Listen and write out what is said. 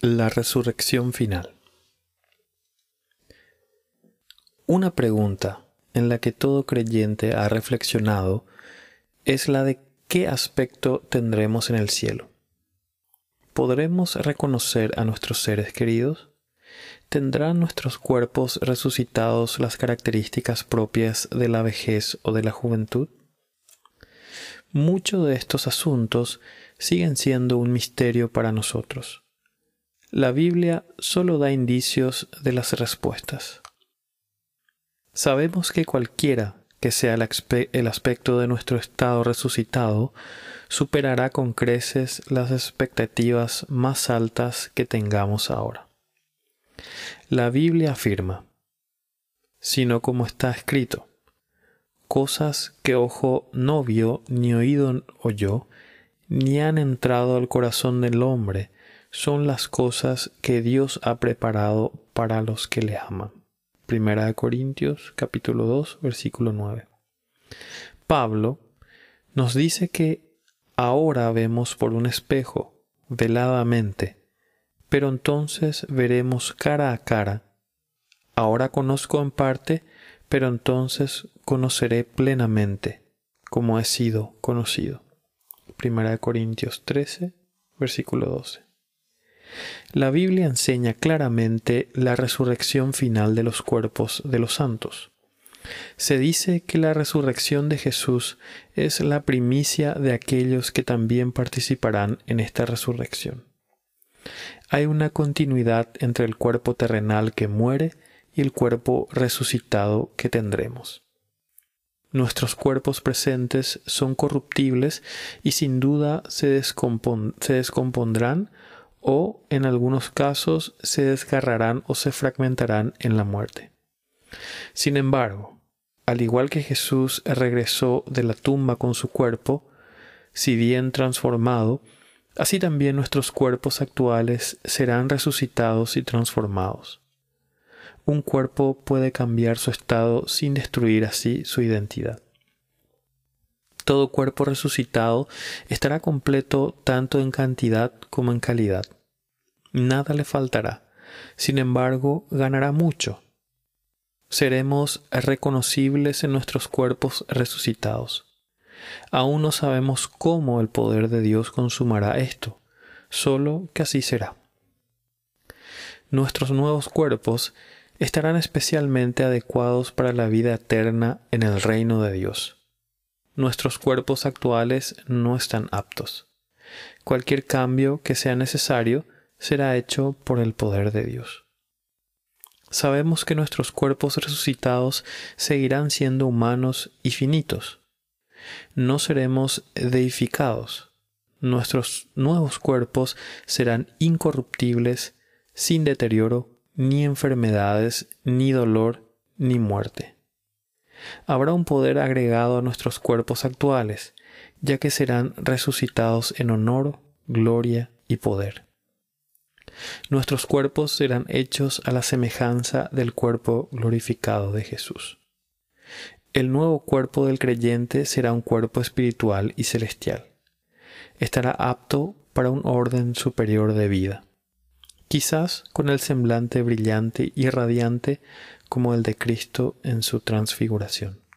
La resurrección final. Una pregunta en la que todo creyente ha reflexionado es la de qué aspecto tendremos en el cielo. ¿Podremos reconocer a nuestros seres queridos? ¿Tendrán nuestros cuerpos resucitados las características propias de la vejez o de la juventud? Muchos de estos asuntos siguen siendo un misterio para nosotros. La Biblia solo da indicios de las respuestas. Sabemos que cualquiera que sea el, aspecto de nuestro estado resucitado, superará con creces las expectativas más altas que tengamos ahora. La Biblia afirma, sino como está escrito, cosas que ojo no vio, ni oído oyó, ni han entrado al corazón del hombre, son las cosas que Dios ha preparado para los que le aman. Primera de Corintios capítulo 2 versículo 9. Pablo nos dice que ahora vemos por un espejo, veladamente, pero entonces veremos cara a cara. Ahora conozco en parte, pero entonces conoceré plenamente, como he sido conocido. Primera de Corintios 13, versículo 12. La Biblia enseña claramente la resurrección final de los cuerpos de los santos. Se dice que la resurrección de Jesús es la primicia de aquellos que también participarán en esta resurrección. Hay una continuidad entre el cuerpo terrenal que muere y el cuerpo resucitado que tendremos. Nuestros cuerpos presentes son corruptibles y sin duda se, descompondrán o en algunos casos se desgarrarán o se fragmentarán en la muerte. Sin embargo, al igual que Jesús regresó de la tumba con su cuerpo, si bien transformado, así también nuestros cuerpos actuales serán resucitados y transformados. Un cuerpo puede cambiar su estado sin destruir así su identidad todo cuerpo resucitado estará completo tanto en cantidad como en calidad. Nada le faltará. Sin embargo, ganará mucho. Seremos reconocibles en nuestros cuerpos resucitados. Aún no sabemos cómo el poder de Dios consumará esto, solo que así será. Nuestros nuevos cuerpos estarán especialmente adecuados para la vida eterna en el reino de Dios nuestros cuerpos actuales no están aptos. Cualquier cambio que sea necesario será hecho por el poder de Dios. Sabemos que nuestros cuerpos resucitados seguirán siendo humanos y finitos. No seremos deificados. Nuestros nuevos cuerpos serán incorruptibles, sin deterioro, ni enfermedades, ni dolor, ni muerte habrá un poder agregado a nuestros cuerpos actuales, ya que serán resucitados en honor, gloria y poder. Nuestros cuerpos serán hechos a la semejanza del cuerpo glorificado de Jesús. El nuevo cuerpo del creyente será un cuerpo espiritual y celestial. Estará apto para un orden superior de vida, quizás con el semblante brillante y radiante como el de Cristo en su transfiguración.